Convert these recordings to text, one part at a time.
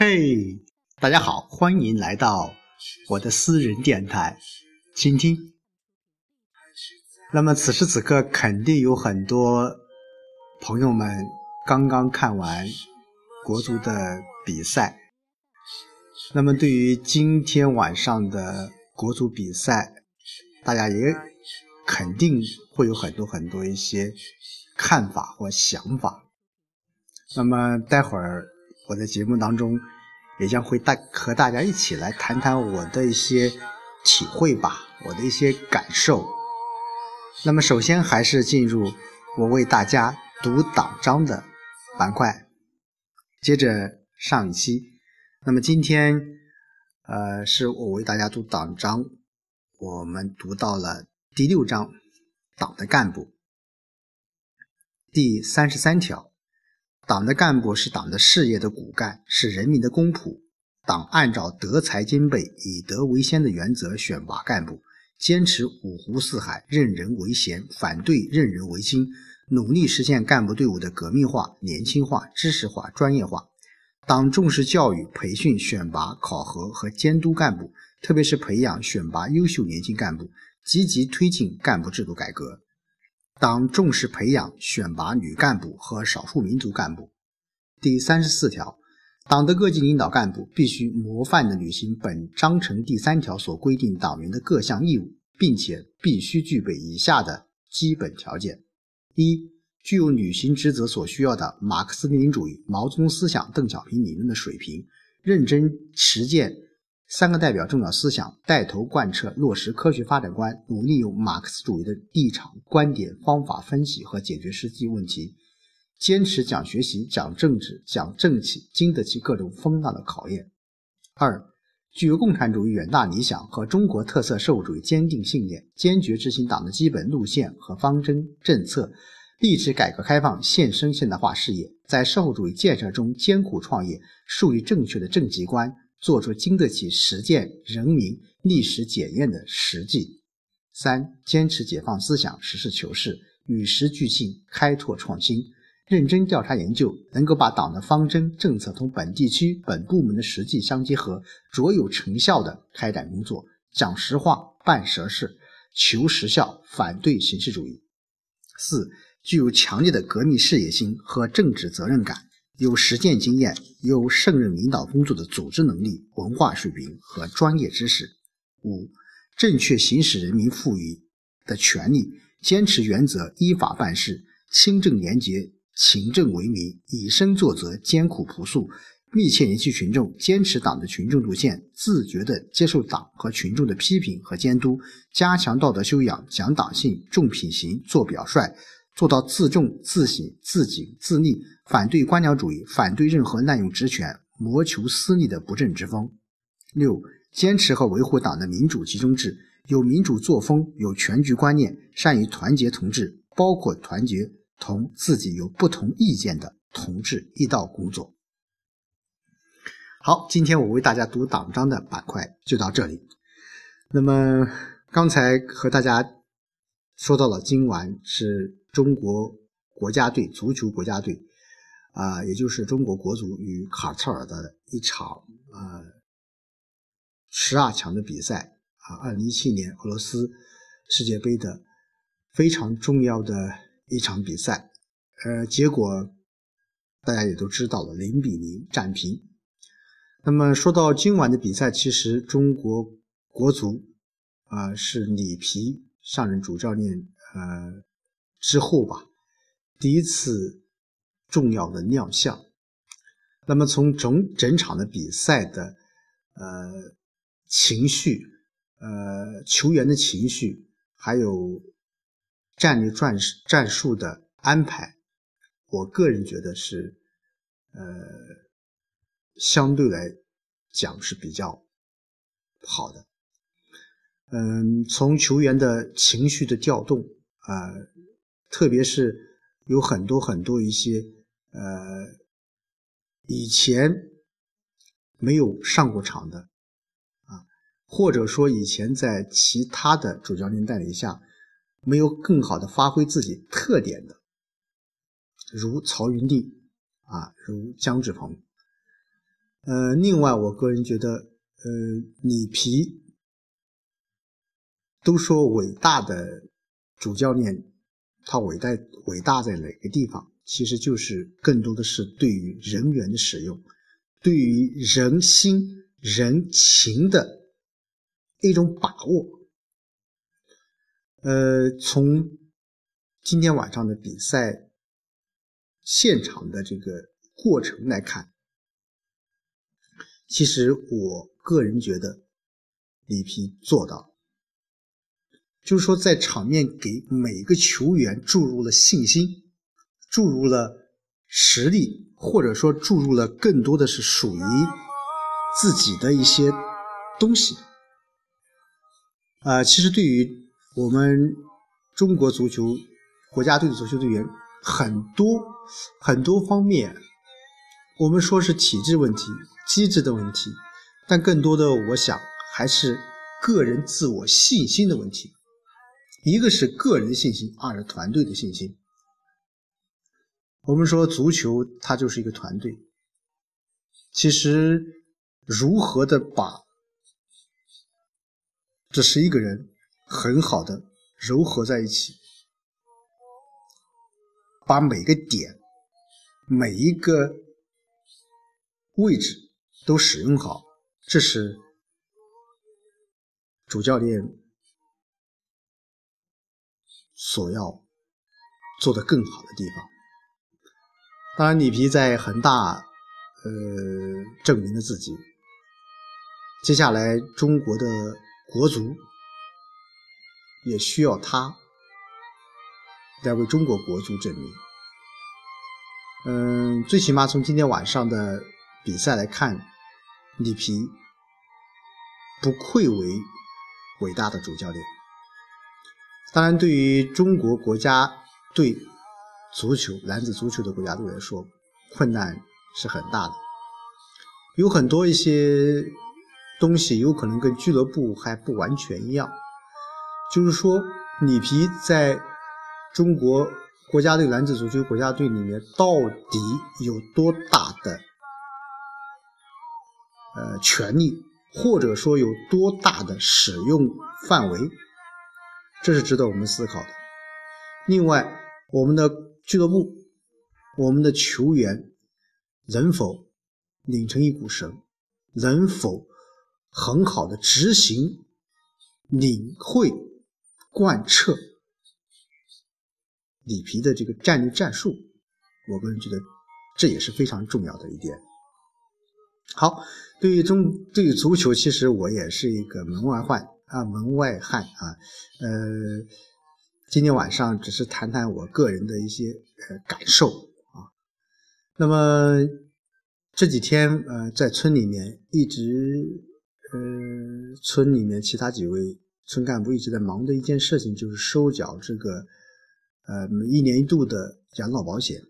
嘿，大家好，欢迎来到我的私人电台，倾听。那么此时此刻，肯定有很多朋友们刚刚看完国足的比赛。那么对于今天晚上的国足比赛，大家也肯定会有很多很多一些看法或想法。那么待会儿。我在节目当中也将会大和大家一起来谈谈我的一些体会吧，我的一些感受。那么首先还是进入我为大家读党章的板块。接着上一期，那么今天呃是我为大家读党章，我们读到了第六章党的干部，第三十三条。党的干部是党的事业的骨干，是人民的公仆。党按照德才兼备、以德为先的原则选拔干部，坚持五湖四海、任人唯贤，反对任人唯亲，努力实现干部队伍的革命化、年轻化、知识化、专业化。党重视教育、培训、选拔、考核和监督干部，特别是培养选拔优秀年轻干部，积极推进干部制度改革。党重视培养、选拔女干部和少数民族干部。第三十四条，党的各级领导干部必须模范地履行本章程第三条所规定党员的各项义务，并且必须具备以下的基本条件：一、具有履行职责所需要的马克思列宁主义、毛泽东思想、邓小平理论的水平，认真实践。三个代表重要思想，带头贯彻落实科学发展观，努力用马克思主义的立场、观点、方法分析和解决实际问题，坚持讲学习、讲政治、讲正气，经得起各种风浪的考验。二，具有共产主义远大理想和中国特色社会主义坚定信念，坚决执行党的基本路线和方针政策，立志改革开放现身现代化事业，在社会主义建设中艰苦创业，树立正确的政绩观。做出经得起实践、人民历史检验的实际。三、坚持解放思想，实事求是，与时俱进，开拓创新，认真调查研究，能够把党的方针政策同本地区、本部门的实际相结合，卓有成效的开展工作。讲实话，办实事，求实效，反对形式主义。四、具有强烈的革命事业心和政治责任感。有实践经验、有胜任领导工作的组织能力、文化水平和专业知识。五、正确行使人民赋予的权利，坚持原则，依法办事，清正廉洁，勤政为民，以身作则，艰苦朴素，密切联系群众，坚持党的群众路线，自觉地接受党和群众的批评和监督，加强道德修养，讲党性，重品行，做表率。做到自重、自省、自警、自立，反对官僚主义，反对任何滥用职权、谋求私利的不正之风。六、坚持和维护党的民主集中制，有民主作风，有全局观念，善于团结同志，包括团结同自己有不同意见的同志一道工作。好，今天我为大家读党章的板块就到这里。那么刚才和大家说到了，今晚是。中国国家队足球国家队啊，也就是中国国足与卡塔尔的一场呃十二强的比赛啊，二零一七年俄罗斯世界杯的非常重要的一场比赛，呃，结果大家也都知道了，零比零战平。那么说到今晚的比赛，其实中国国足啊是里皮上任主教练呃。之后吧，第一次重要的亮相。那么从整整场的比赛的呃情绪、呃球员的情绪，还有战略战战术的安排，我个人觉得是呃相对来讲是比较好的。嗯，从球员的情绪的调动啊。特别是有很多很多一些呃以前没有上过场的啊，或者说以前在其他的主教练带领下没有更好的发挥自己特点的，如曹云定啊，如姜志鹏，呃，另外，我个人觉得，呃，里皮都说伟大的主教练，他伟大伟大在哪个地方？其实就是更多的是对于人员的使用，对于人心人情的一种把握。呃，从今天晚上的比赛现场的这个过程来看，其实我个人觉得里皮做到了，就是说在场面给每个球员注入了信心。注入了实力，或者说注入了更多的是属于自己的一些东西。啊，其实对于我们中国足球国家队的足球队员，很多很多方面，我们说是体制问题、机制的问题，但更多的，我想还是个人自我信心的问题。一个是个人信心，二是团队的信心。我们说足球，它就是一个团队。其实，如何的把这十一个人很好的糅合在一起，把每个点、每一个位置都使用好，这是主教练所要做的更好的地方。当然，里皮在恒大，呃，证明了自己。接下来，中国的国足也需要他来为中国国足证明。嗯，最起码从今天晚上的比赛来看，里皮不愧为伟大的主教练。当然，对于中国国家队。足球，男子足球的国家队来说，困难是很大的，有很多一些东西有可能跟俱乐部还不完全一样。就是说，里皮在中国国家队男子足球国家队里面到底有多大的呃权利，或者说有多大的使用范围，这是值得我们思考的。另外，我们的。俱乐部，我们的球员能否拧成一股绳，能否很好的执行、领会、贯彻里皮的这个战略战术？我个人觉得这也是非常重要的一点。好，对于中对于足球，其实我也是一个门外汉啊，门外汉啊，呃。今天晚上只是谈谈我个人的一些呃感受啊。那么这几天呃在村里面一直呃村里面其他几位村干部一直在忙的一件事情就是收缴这个呃一年一度的养老保险，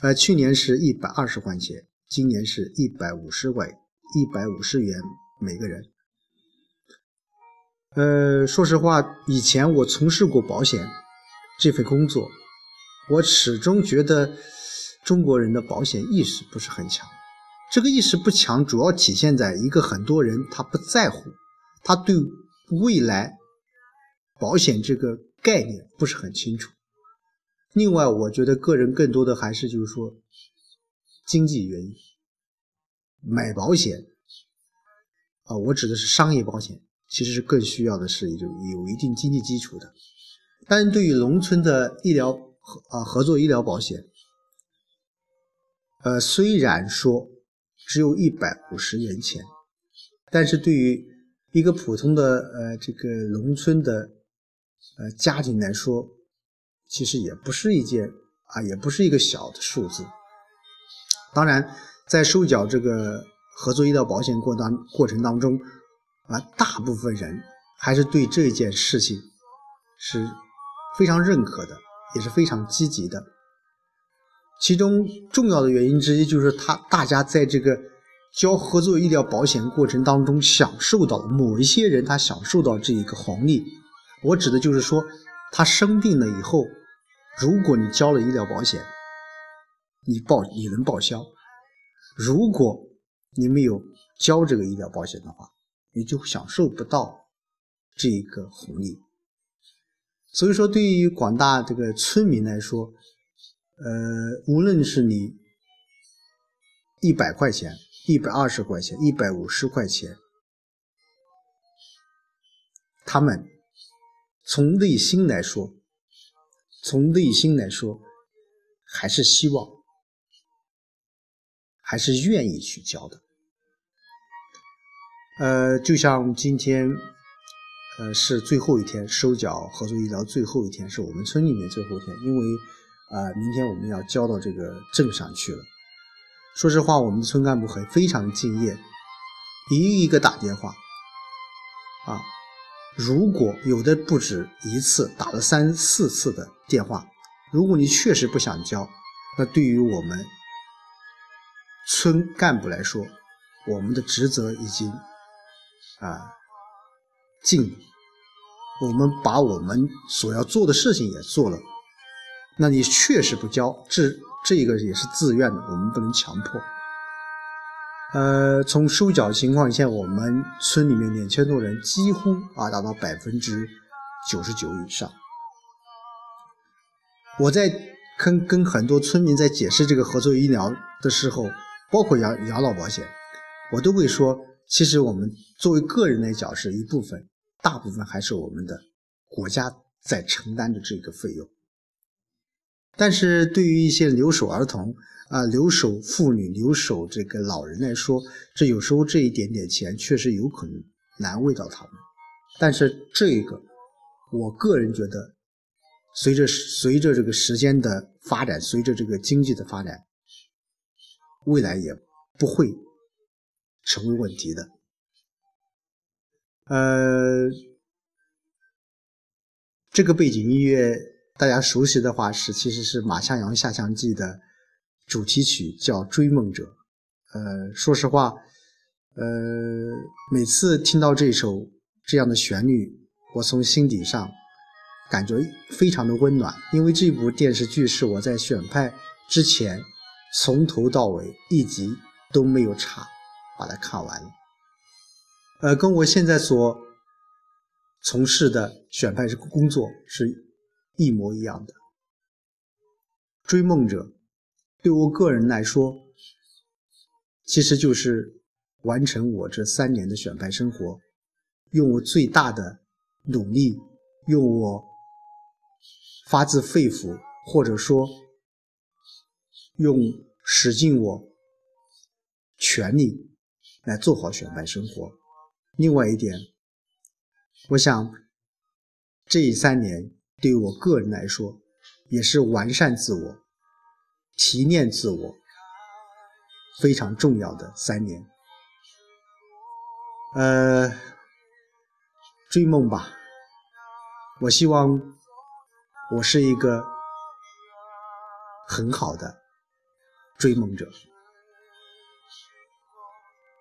呃去年是一百二十块钱，今年是一百五十块一百五十元每个人。呃，说实话，以前我从事过保险这份工作，我始终觉得中国人的保险意识不是很强。这个意识不强，主要体现在一个很多人他不在乎，他对未来保险这个概念不是很清楚。另外，我觉得个人更多的还是就是说经济原因，买保险啊，我指的是商业保险。其实是更需要的是一种有一定经济基础的，但是对于农村的医疗合啊合作医疗保险，呃虽然说只有一百五十元钱，但是对于一个普通的呃这个农村的呃家庭来说，其实也不是一件啊也不是一个小的数字。当然，在收缴这个合作医疗保险过当过程当中。而，大部分人还是对这件事情是非常认可的，也是非常积极的。其中重要的原因之一就是他大家在这个交合作医疗保险过程当中享受到某一些人他享受到这一个红利。我指的就是说，他生病了以后，如果你交了医疗保险，你报你能报销；如果你没有交这个医疗保险的话，你就享受不到这一个红利。所以说，对于广大这个村民来说，呃，无论是你一百块钱、一百二十块钱、一百五十块钱，他们从内心来说，从内心来说，还是希望，还是愿意去交的。呃，就像今天。呃，是最后一天收缴合作医疗最后一天，是我们村里面最后一天，因为啊，明天我们要交到这个镇上去了。说实话，我们的村干部很非常敬业，一个一个打电话啊，如果有的不止一次，打了三四次的电话，如果你确实不想交，那对于我们村干部来说，我们的职责已经啊尽。我们把我们所要做的事情也做了，那你确实不交，这这个也是自愿的，我们不能强迫。呃，从收缴情况下我们村里面两千多人，几乎啊达到百分之九十九以上。我在跟跟很多村民在解释这个合作医疗的时候，包括养养老保险，我都会说，其实我们作为个人来讲是一部分。大部分还是我们的国家在承担着这个费用，但是对于一些留守儿童啊、留守妇女、留守这个老人来说，这有时候这一点点钱确实有可能难为到他们。但是这个，我个人觉得，随着随着这个时间的发展，随着这个经济的发展，未来也不会成为问题的。呃，这个背景音乐大家熟悉的话是，其实是《马向阳下乡记》的主题曲，叫《追梦者》。呃，说实话，呃，每次听到这首这样的旋律，我从心底上感觉非常的温暖，因为这部电视剧是我在选派之前从头到尾一集都没有差，把它看完了。呃，跟我现在所从事的选派这个工作是一模一样的。追梦者对我个人来说，其实就是完成我这三年的选派生活，用我最大的努力，用我发自肺腑，或者说用使尽我全力来做好选派生活。另外一点，我想这三年对于我个人来说，也是完善自我、提炼自我非常重要的三年。呃，追梦吧，我希望我是一个很好的追梦者。